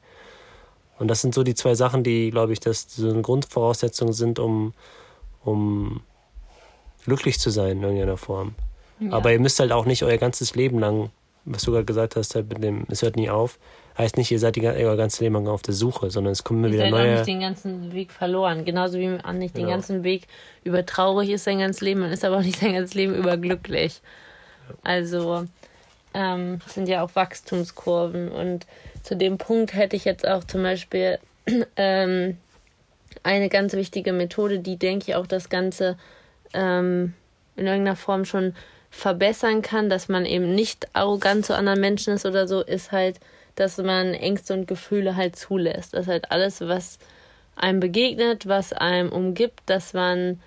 Und das sind so die zwei Sachen, die, glaube ich, das so eine Grundvoraussetzung sind, um, um glücklich zu sein in irgendeiner Form. Aber ihr müsst halt auch nicht euer ganzes Leben lang, was du gerade gesagt hast, halt mit dem, es hört nie auf, heißt nicht, ihr seid die, euer ganzes Leben lang auf der Suche, sondern es kommen immer Ihr wieder seid neue. nicht den ganzen Weg verloren. Genauso wie man nicht den Genau. ganzen Weg über traurig ist sein ganzes Leben, man ist aber auch nicht sein ganzes Leben über glücklich. Also ähm, sind ja auch Wachstumskurven und zu dem Punkt hätte ich jetzt auch zum Beispiel (clears throat) ähm, eine ganz wichtige Methode, die denke ich auch das Ganze ähm, in irgendeiner Form schon verbessern kann, dass man eben nicht arrogant zu anderen Menschen ist oder so, ist halt, dass man Ängste und Gefühle halt zulässt. Das ist halt alles, was einem begegnet, was einem umgibt, dass man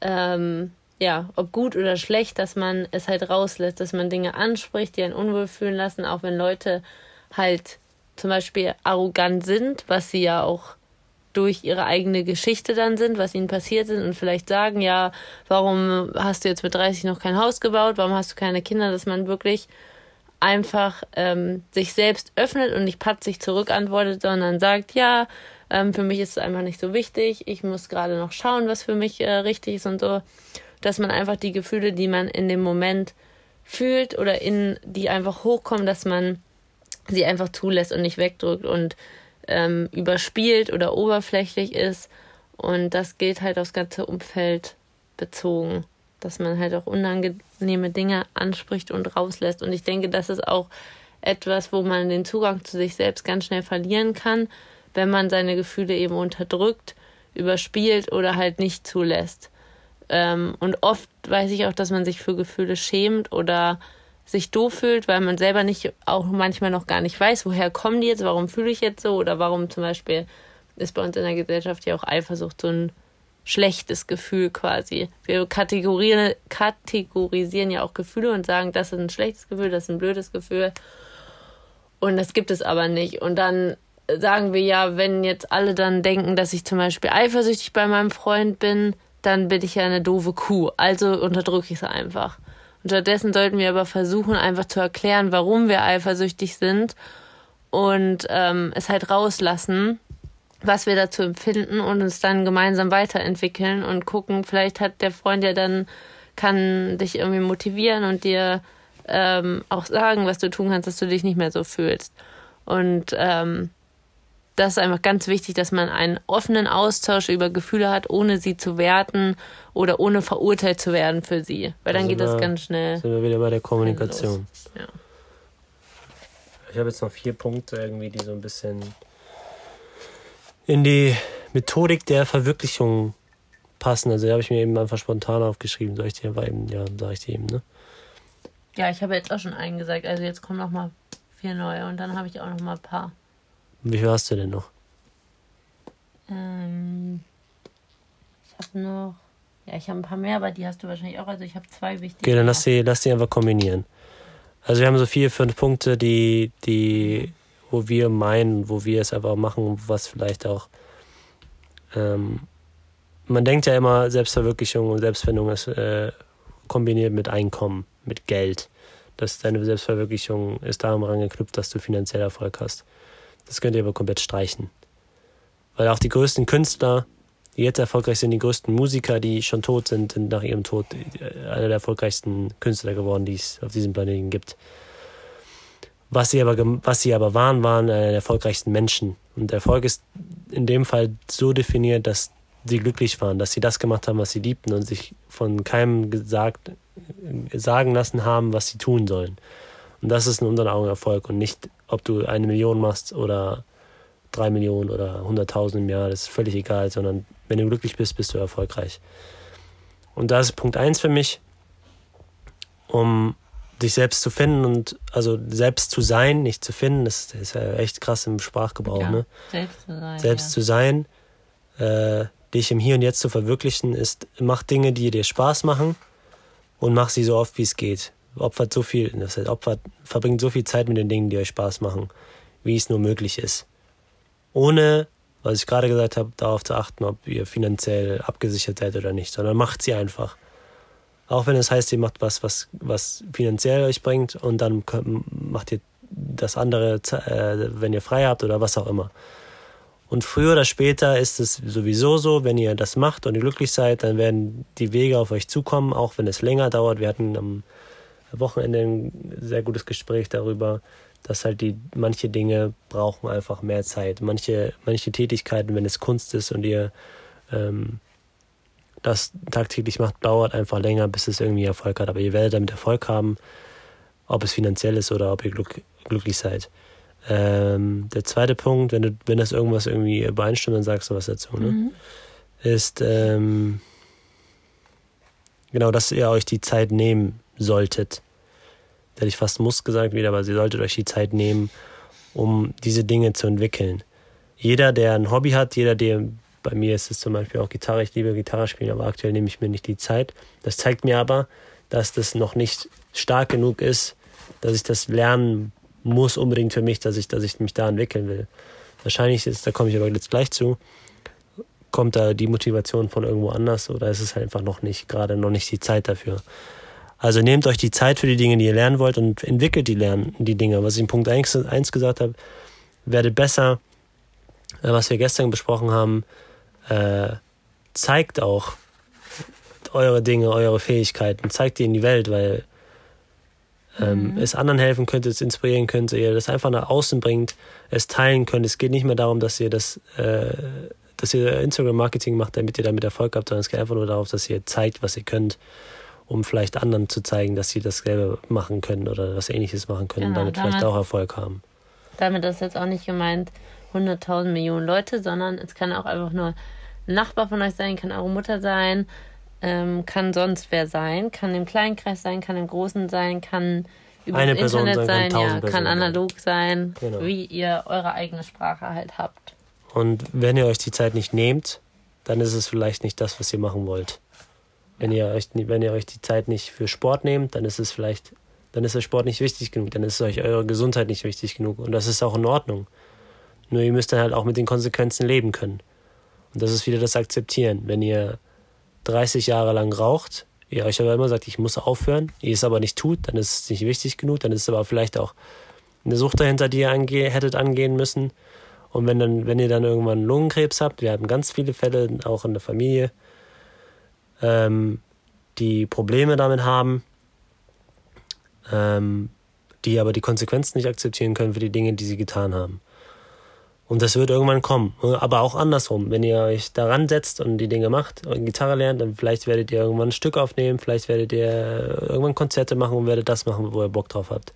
ähm, ja, ob gut oder schlecht, dass man es halt rauslässt, dass man Dinge anspricht, die einen unwohl fühlen lassen, auch wenn Leute halt zum Beispiel arrogant sind, was sie ja auch durch ihre eigene Geschichte dann sind, was ihnen passiert ist und vielleicht sagen, ja, warum hast du jetzt mit 30 noch kein Haus gebaut, warum hast du keine Kinder, dass man wirklich einfach ähm, sich selbst öffnet und nicht patzig zurückantwortet, sondern sagt, ja, ähm, für mich ist es einfach nicht so wichtig, ich muss gerade noch schauen, was für mich äh, richtig ist und so, dass man einfach die Gefühle, die man in dem Moment fühlt oder in die einfach hochkommen, dass man sie einfach zulässt und nicht wegdrückt und ähm, überspielt oder oberflächlich ist. Und das gilt halt aufs ganze Umfeld bezogen, dass man halt auch unangenehme Dinge anspricht und rauslässt. Und ich denke, das ist auch etwas, wo man den Zugang zu sich selbst ganz schnell verlieren kann, wenn man seine Gefühle eben unterdrückt, überspielt oder halt nicht zulässt. Ähm, und oft weiß ich auch, dass man sich für Gefühle schämt oder sich doof fühlt, weil man selber nicht auch manchmal noch gar nicht weiß, woher kommen die jetzt, warum fühle ich jetzt so oder warum zum Beispiel ist bei uns in der Gesellschaft ja auch Eifersucht so ein schlechtes Gefühl quasi. Wir kategorisieren, kategorisieren ja auch Gefühle und sagen, das ist ein schlechtes Gefühl, das ist ein blödes Gefühl. Und das gibt es aber nicht. Und dann sagen wir ja, wenn jetzt alle dann denken, dass ich zum Beispiel eifersüchtig bei meinem Freund bin, dann bin ich ja eine doofe Kuh. Also unterdrücke ich es einfach. Und stattdessen sollten wir aber versuchen, einfach zu erklären, warum wir eifersüchtig sind und ähm, es halt rauslassen, was wir dazu empfinden und uns dann gemeinsam weiterentwickeln und gucken, vielleicht hat der Freund ja dann, kann dich irgendwie motivieren und dir ähm, auch sagen, was du tun kannst, dass du dich nicht mehr so fühlst. Und ähm, das ist einfach ganz wichtig, dass man einen offenen Austausch über Gefühle hat, ohne sie zu werten oder ohne verurteilt zu werden für sie. Weil dann also geht das ganz schnell. Sind wir wieder bei der Kommunikation. Ja. Ich habe jetzt noch vier Punkte irgendwie, die so ein bisschen in die Methodik der Verwirklichung passen. Also die habe ich mir eben einfach spontan aufgeschrieben. Soll ich dir aber eben, ja, sage ich dir eben, ne? Ja, ich habe jetzt auch schon einen gesagt. Also jetzt kommen noch mal vier neue und dann habe ich auch noch mal ein paar. Wie viel hast du denn noch? Ähm, ich habe noch. Ja, ich habe ein paar mehr, aber die hast du wahrscheinlich auch. Also ich habe zwei wichtige. Okay, dann lass die, lass die einfach kombinieren. Also wir haben so vier, fünf Punkte, die, die, wo wir meinen, wo wir es einfach machen, was vielleicht auch. Ähm, man denkt ja immer, Selbstverwirklichung und Selbstfindung ist äh, kombiniert mit Einkommen, mit Geld. Dass deine Selbstverwirklichung ist daran geknüpft, dass du finanziell Erfolg hast. Das könnt ihr aber komplett streichen. Weil auch die größten Künstler, die jetzt erfolgreich sind, die größten Musiker, die schon tot sind, sind nach ihrem Tod äh, einer der erfolgreichsten Künstler geworden, die es auf diesem Planeten gibt. Was sie aber, was sie aber waren, waren einer der erfolgreichsten Menschen. Und Erfolg ist in dem Fall so definiert, dass sie glücklich waren, dass sie das gemacht haben, was sie liebten und sich von keinem gesagt, sagen lassen haben, was sie tun sollen. Und das ist in unseren Augen Erfolg und nicht, ob du eine Million machst oder drei Millionen oder hunderttausend im Jahr, das ist völlig egal, sondern wenn du glücklich bist, bist du erfolgreich. Und das ist Punkt eins für mich, um dich selbst zu finden und also selbst zu sein, nicht zu finden, das ist ja echt krass im Sprachgebrauch, ja, ne? Selbst zu sein. Selbst ja. zu sein, äh, dich im Hier und Jetzt zu verwirklichen, ist, mach Dinge, die dir Spaß machen und mach sie so oft, wie es geht opfert so viel, das heißt, opfert, verbringt so viel Zeit mit den Dingen, die euch Spaß machen, wie es nur möglich ist. Ohne, was ich gerade gesagt habe, darauf zu achten, ob ihr finanziell abgesichert seid oder nicht, sondern macht sie einfach. Auch wenn es heißt, ihr macht was, was, was finanziell euch bringt und dann macht ihr das andere, äh, wenn ihr frei habt oder was auch immer. Und früher oder später ist es sowieso so, wenn ihr das macht und ihr glücklich seid, dann werden die Wege auf euch zukommen, auch wenn es länger dauert. Wir hatten am Wochenende ein sehr gutes Gespräch darüber, dass halt die manche Dinge brauchen einfach mehr Zeit. Manche, manche Tätigkeiten, wenn es Kunst ist und ihr ähm, das tagtäglich macht, dauert einfach länger, bis es irgendwie Erfolg hat. Aber ihr werdet damit Erfolg haben, ob es finanziell ist oder ob ihr glück, glücklich seid. Ähm, der zweite Punkt, wenn du, wenn das irgendwas irgendwie übereinstimmt, dann sagst du was dazu, ne? Mhm. Ist ähm, genau, dass ihr euch die Zeit nehmen solltet. Da hätte ich fast muss gesagt wieder, aber ihr solltet euch die Zeit nehmen, um diese Dinge zu entwickeln. Jeder, der ein Hobby hat, jeder, der bei mir ist es zum Beispiel auch Gitarre. Ich liebe Gitarre spielen, aber aktuell nehme ich mir nicht die Zeit. Das zeigt mir aber, dass das noch nicht stark genug ist, dass ich das lernen muss unbedingt für mich, dass ich, dass ich mich da entwickeln will. Wahrscheinlich ist, da komme ich aber jetzt gleich zu, kommt da die Motivation von irgendwo anders oder ist es halt einfach noch nicht, gerade noch nicht die Zeit dafür. Also nehmt euch die Zeit für die Dinge, die ihr lernen wollt und entwickelt die lernen, die Dinge. Was ich in Punkt 1, 1 gesagt habe, werdet besser, äh, was wir gestern besprochen haben, äh, zeigt auch eure Dinge, eure Fähigkeiten, zeigt die in die Welt, weil ähm, mhm. es anderen helfen könnte, es inspirieren könnte, ihr das einfach nach außen bringt, es teilen könnt. Es geht nicht mehr darum, dass ihr das, äh, dass ihr Instagram-Marketing macht, damit ihr damit Erfolg habt, sondern es geht einfach nur darauf, dass ihr zeigt, was ihr könnt, um vielleicht anderen zu zeigen, dass sie das selber machen können oder was ähnliches machen können genau, und damit, damit vielleicht auch Erfolg haben. Damit ist jetzt auch nicht gemeint 100.000 Millionen Leute, sondern es kann auch einfach nur ein Nachbar von euch sein, kann eure Mutter sein, ähm, kann sonst wer sein, kann im kleinen Kreis sein, kann im großen sein, kann über Eine das Internet sein, sein ja, kann analog sein, genau. wie ihr eure eigene Sprache halt habt. Und wenn ihr euch die Zeit nicht nehmt, dann ist es vielleicht nicht das, was ihr machen wollt. Wenn ihr euch, wenn ihr euch die Zeit nicht für Sport nehmt, dann ist es vielleicht, dann ist der Sport nicht wichtig genug, dann ist euch eure Gesundheit nicht wichtig genug. Und das ist auch in Ordnung. Nur ihr müsst dann halt auch mit den Konsequenzen leben können. Und das ist wieder das Akzeptieren. Wenn ihr 30 Jahre lang raucht, ihr euch aber immer sagt, ich muss aufhören, ihr es aber nicht tut, dann ist es nicht wichtig genug, dann ist es aber vielleicht auch eine Sucht dahinter, die ihr ange hättet angehen müssen. Und wenn dann, wenn ihr dann irgendwann Lungenkrebs habt, wir haben ganz viele Fälle, auch in der Familie, ähm, die Probleme damit haben, ähm, die aber die Konsequenzen nicht akzeptieren können für die Dinge, die sie getan haben. Und das wird irgendwann kommen. Aber auch andersrum. Wenn ihr euch daran setzt und die Dinge macht und Gitarre lernt, dann vielleicht werdet ihr irgendwann ein Stück aufnehmen, vielleicht werdet ihr irgendwann Konzerte machen und werdet das machen, wo ihr Bock drauf habt.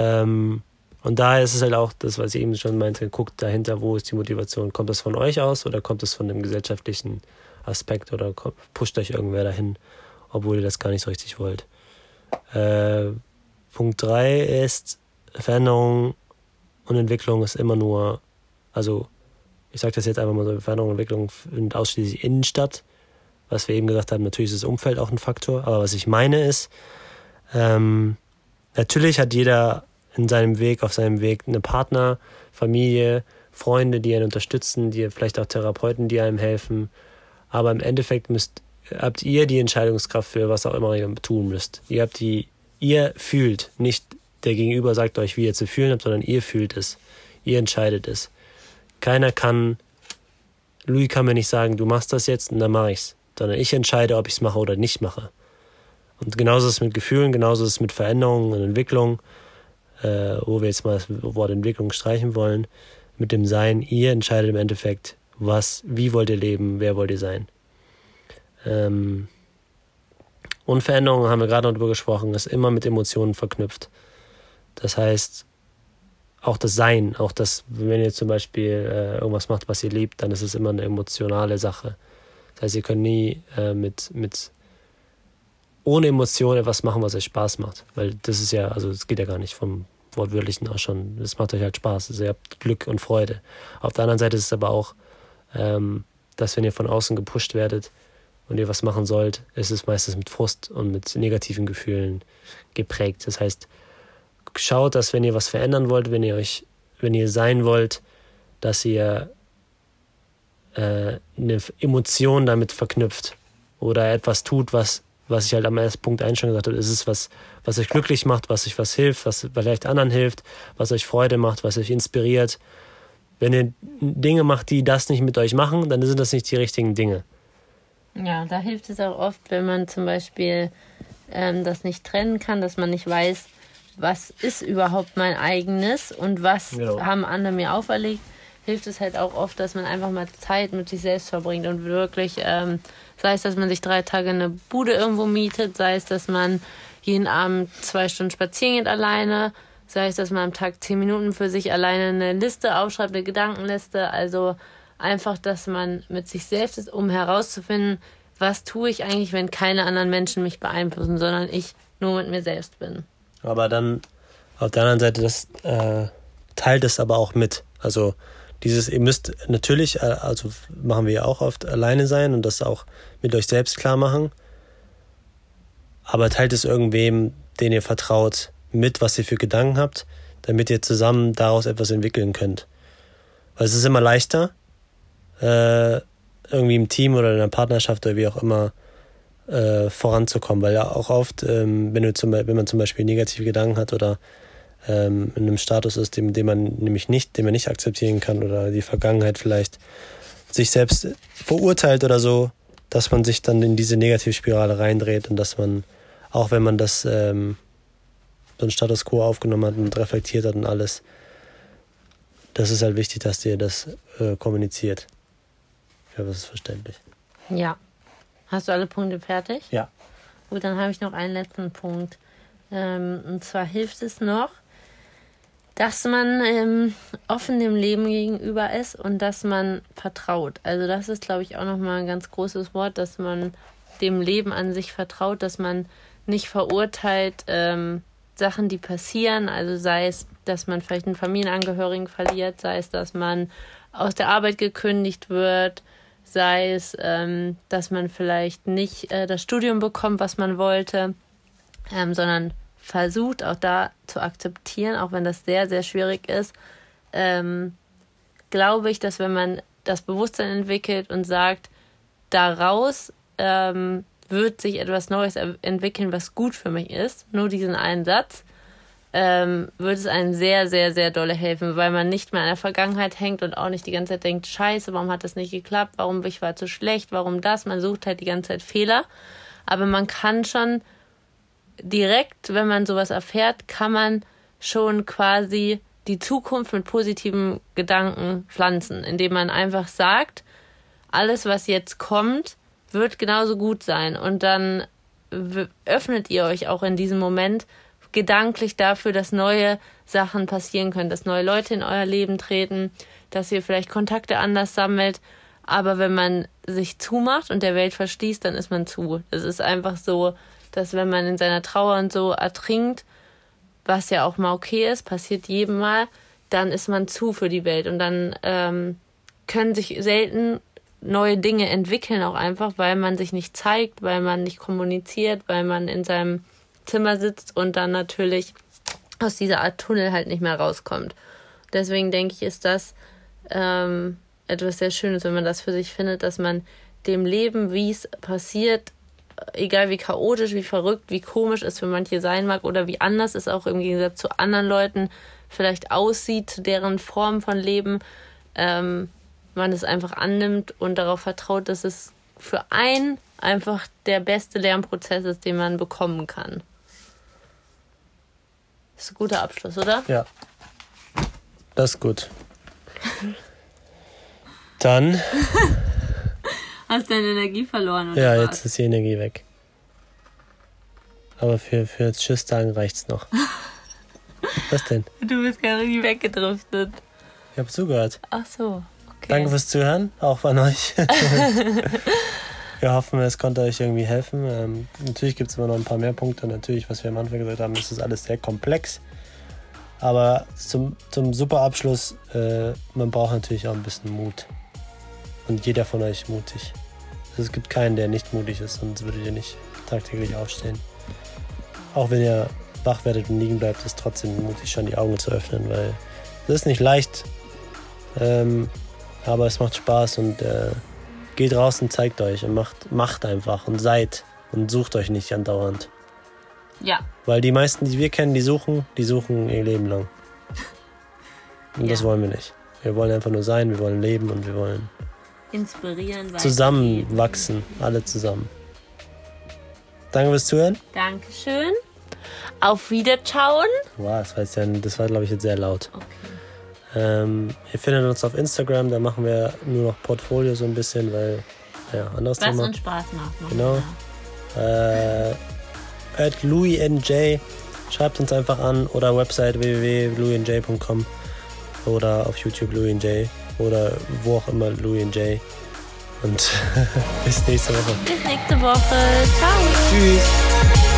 Ähm, und daher ist es halt auch das, was ich eben schon meinte, guckt dahinter, wo ist die Motivation? Kommt das von euch aus oder kommt es von dem gesellschaftlichen Aspekt oder pusht euch irgendwer dahin, obwohl ihr das gar nicht so richtig wollt? Äh, Punkt 3 ist Veränderung und Entwicklung ist immer nur, also ich sage das jetzt einfach mal so, Veränderung und Entwicklung sind ausschließlich Innenstadt. Was wir eben gesagt haben, natürlich ist das Umfeld auch ein Faktor, aber was ich meine ist, ähm, natürlich hat jeder in seinem Weg, auf seinem Weg eine Partner, Familie, Freunde, die einen unterstützen, die vielleicht auch Therapeuten, die einem helfen. Aber im Endeffekt müsst, habt ihr die Entscheidungskraft für was auch immer ihr tun müsst. Ihr habt die, ihr fühlt, nicht der Gegenüber sagt euch, wie ihr zu fühlen habt, sondern ihr fühlt es. Ihr entscheidet es. Keiner kann, Louis kann mir nicht sagen, du machst das jetzt und dann mache ich's, sondern ich entscheide, ob ich es mache oder nicht mache. Und genauso ist es mit Gefühlen, genauso ist es mit Veränderungen und Entwicklung, äh, wo wir jetzt mal das Wort Entwicklung streichen wollen, mit dem Sein. Ihr entscheidet im Endeffekt, was, wie wollt ihr leben, wer wollt ihr sein. Ähm, und Veränderungen, haben wir gerade noch darüber gesprochen, ist immer mit Emotionen verknüpft. Das heißt, auch das Sein, auch das, wenn ihr zum Beispiel äh, irgendwas macht, was ihr liebt, dann ist es immer eine emotionale Sache. Das heißt, ihr könnt nie äh, mit, mit ohne Emotion etwas machen, was euch Spaß macht. Weil das ist ja, also es geht ja gar nicht vom wortwörtlichen auch schon. Es macht euch halt Spaß. Also ihr habt Glück und Freude. Auf der anderen Seite ist es aber auch, ähm, dass wenn ihr von außen gepusht werdet und ihr was machen sollt, ist es meistens mit Frust und mit negativen Gefühlen geprägt. Das heißt, schaut, dass wenn ihr was verändern wollt, wenn ihr euch, wenn ihr sein wollt, dass ihr äh, eine Emotion damit verknüpft oder etwas tut, was, was ich halt am ersten Punkt schon gesagt habe, ist es was, was euch glücklich macht, was euch was hilft, was vielleicht anderen hilft, was euch Freude macht, was euch inspiriert. Wenn ihr Dinge macht, die das nicht mit euch machen, dann sind das nicht die richtigen Dinge. Ja, da hilft es auch oft, wenn man zum Beispiel ähm, das nicht trennen kann, dass man nicht weiß, was ist überhaupt mein eigenes und was genau. haben andere mir auferlegt, hilft es halt auch oft, dass man einfach mal Zeit mit sich selbst verbringt und wirklich, ähm, sei es, dass man sich drei Tage eine Bude irgendwo mietet, sei es, dass man jeden Abend zwei Stunden spazieren geht alleine, sei es, dass man am Tag zehn Minuten für sich alleine eine Liste aufschreibt, eine Gedankenliste, also einfach, dass man mit sich selbst ist, um herauszufinden, was tue ich eigentlich, wenn keine anderen Menschen mich beeinflussen, sondern ich nur mit mir selbst bin. Aber dann auf der anderen Seite, das äh, teilt es aber auch mit. Also dieses, ihr müsst natürlich, äh, also machen wir ja auch oft alleine sein und das auch mit euch selbst klar machen. Aber teilt es irgendwem, den ihr vertraut, mit, was ihr für Gedanken habt, damit ihr zusammen daraus etwas entwickeln könnt. Weil es ist immer leichter, äh, irgendwie im Team oder in einer Partnerschaft oder wie auch immer äh, voranzukommen, weil ja auch oft, ähm, wenn, du zum, wenn man zum Beispiel negative Gedanken hat oder ähm, in einem Status ist, den, den man nämlich nicht, den man nicht akzeptieren kann oder die Vergangenheit vielleicht sich selbst verurteilt oder so, dass man sich dann in diese Negativspirale reindreht und dass man, auch wenn man das ähm, so einen Status quo aufgenommen hat und reflektiert hat und alles, das ist halt wichtig, dass ihr das äh, kommuniziert. Ich hoffe, das ist verständlich. Ja. Hast du alle Punkte fertig? Ja. Gut, dann habe ich noch einen letzten Punkt. Ähm, und zwar hilft es noch, dass man ähm, offen dem Leben gegenüber ist und dass man vertraut. Also das ist, glaube ich, auch nochmal ein ganz großes Wort, dass man dem Leben an sich vertraut, dass man nicht verurteilt ähm, Sachen, die passieren. Also sei es, dass man vielleicht einen Familienangehörigen verliert, sei es, dass man aus der Arbeit gekündigt wird, sei es, ähm, dass man vielleicht nicht äh, das Studium bekommt, was man wollte, ähm, sondern versucht auch da zu akzeptieren, auch wenn das sehr, sehr schwierig ist, ähm, glaube ich, dass wenn man das Bewusstsein entwickelt und sagt, daraus ähm, wird sich etwas Neues entwickeln, was gut für mich ist, nur diesen einen Satz, ähm, wird es einem sehr, sehr, sehr dolle helfen, weil man nicht mehr an der Vergangenheit hängt und auch nicht die ganze Zeit denkt, scheiße, warum hat das nicht geklappt, warum ich war zu schlecht, warum das, man sucht halt die ganze Zeit Fehler, aber man kann schon direkt, wenn man sowas erfährt, kann man schon quasi die Zukunft mit positiven Gedanken pflanzen, indem man einfach sagt, alles, was jetzt kommt, wird genauso gut sein. Und dann öffnet ihr euch auch in diesem Moment gedanklich dafür, dass neue Sachen passieren können, dass neue Leute in euer Leben treten, dass ihr vielleicht Kontakte anders sammelt. Aber wenn man sich zumacht und der Welt verschließt, dann ist man zu. Es ist einfach so, dass wenn man in seiner Trauer und so ertrinkt, was ja auch mal okay ist, passiert jedem mal, dann ist man zu für die Welt und dann ähm, können sich selten neue Dinge entwickeln, auch einfach, weil man sich nicht zeigt, weil man nicht kommuniziert, weil man in seinem Zimmer sitzt und dann natürlich aus dieser Art Tunnel halt nicht mehr rauskommt. Deswegen denke ich, ist das ähm, etwas sehr Schönes, wenn man das für sich findet, dass man dem Leben, wie es passiert, egal wie chaotisch, wie verrückt, wie komisch es für manche sein mag oder wie anders es auch im Gegensatz zu anderen Leuten vielleicht aussieht, zu deren Form von Leben, ähm, man es einfach annimmt und darauf vertraut, dass es für einen einfach der beste Lernprozess ist, den man bekommen kann. Das ist ein guter Abschluss, oder? Ja. Das ist gut. Dann (laughs) Hast deine Energie verloren, oder? Ja, was? jetzt ist die Energie weg. Aber für, für Tschüss sagen reicht's noch. (laughs) Was denn? Du bist gar nicht weggedriftet. Ich habe zugehört. Ach so, okay. Danke fürs Zuhören, auch an euch. (laughs) wir hoffen, es konnte euch irgendwie helfen. Ähm, natürlich gibt es immer noch ein paar mehr Punkte. Natürlich, was wir am Anfang gesagt haben, ist das alles sehr komplex. Aber zum, zum super Abschluss, äh, man braucht natürlich auch ein bisschen Mut. Und jeder von euch mutig. Es gibt keinen, der nicht mutig ist, sonst würdet ihr nicht tagtäglich aufstehen. Auch wenn ihr wach werdet und liegen bleibt, ist trotzdem mutig, schon die Augen zu öffnen, weil es ist nicht leicht, ähm, aber es macht Spaß und äh, geht raus und zeigt euch und macht, macht einfach und seid und sucht euch nicht andauernd. Ja. Weil die meisten, die wir kennen, die suchen, die suchen ihr Leben lang. Und Ja. das wollen wir nicht. Wir wollen einfach nur sein, wir wollen leben und wir wollen Inspirieren. zusammenwachsen, alle zusammen. Danke fürs Zuhören. Dankeschön. Auf Wiederschauen. Wow, das war, jetzt ja, das war glaube ich, jetzt sehr laut. Okay. Ähm, ihr findet uns auf Instagram, da machen wir nur noch Portfolio so ein bisschen, weil, ja, anderes Was Thema. uns Spaß macht. Genau. Äh, at LouisNJ. Schreibt uns einfach an oder Website www.louisnj.com oder auf YouTube LouisNJ oder wo auch immer LouisNJ. Und (laughs) bis nächste Woche. Bis nächste Woche. Ciao. Tschüss.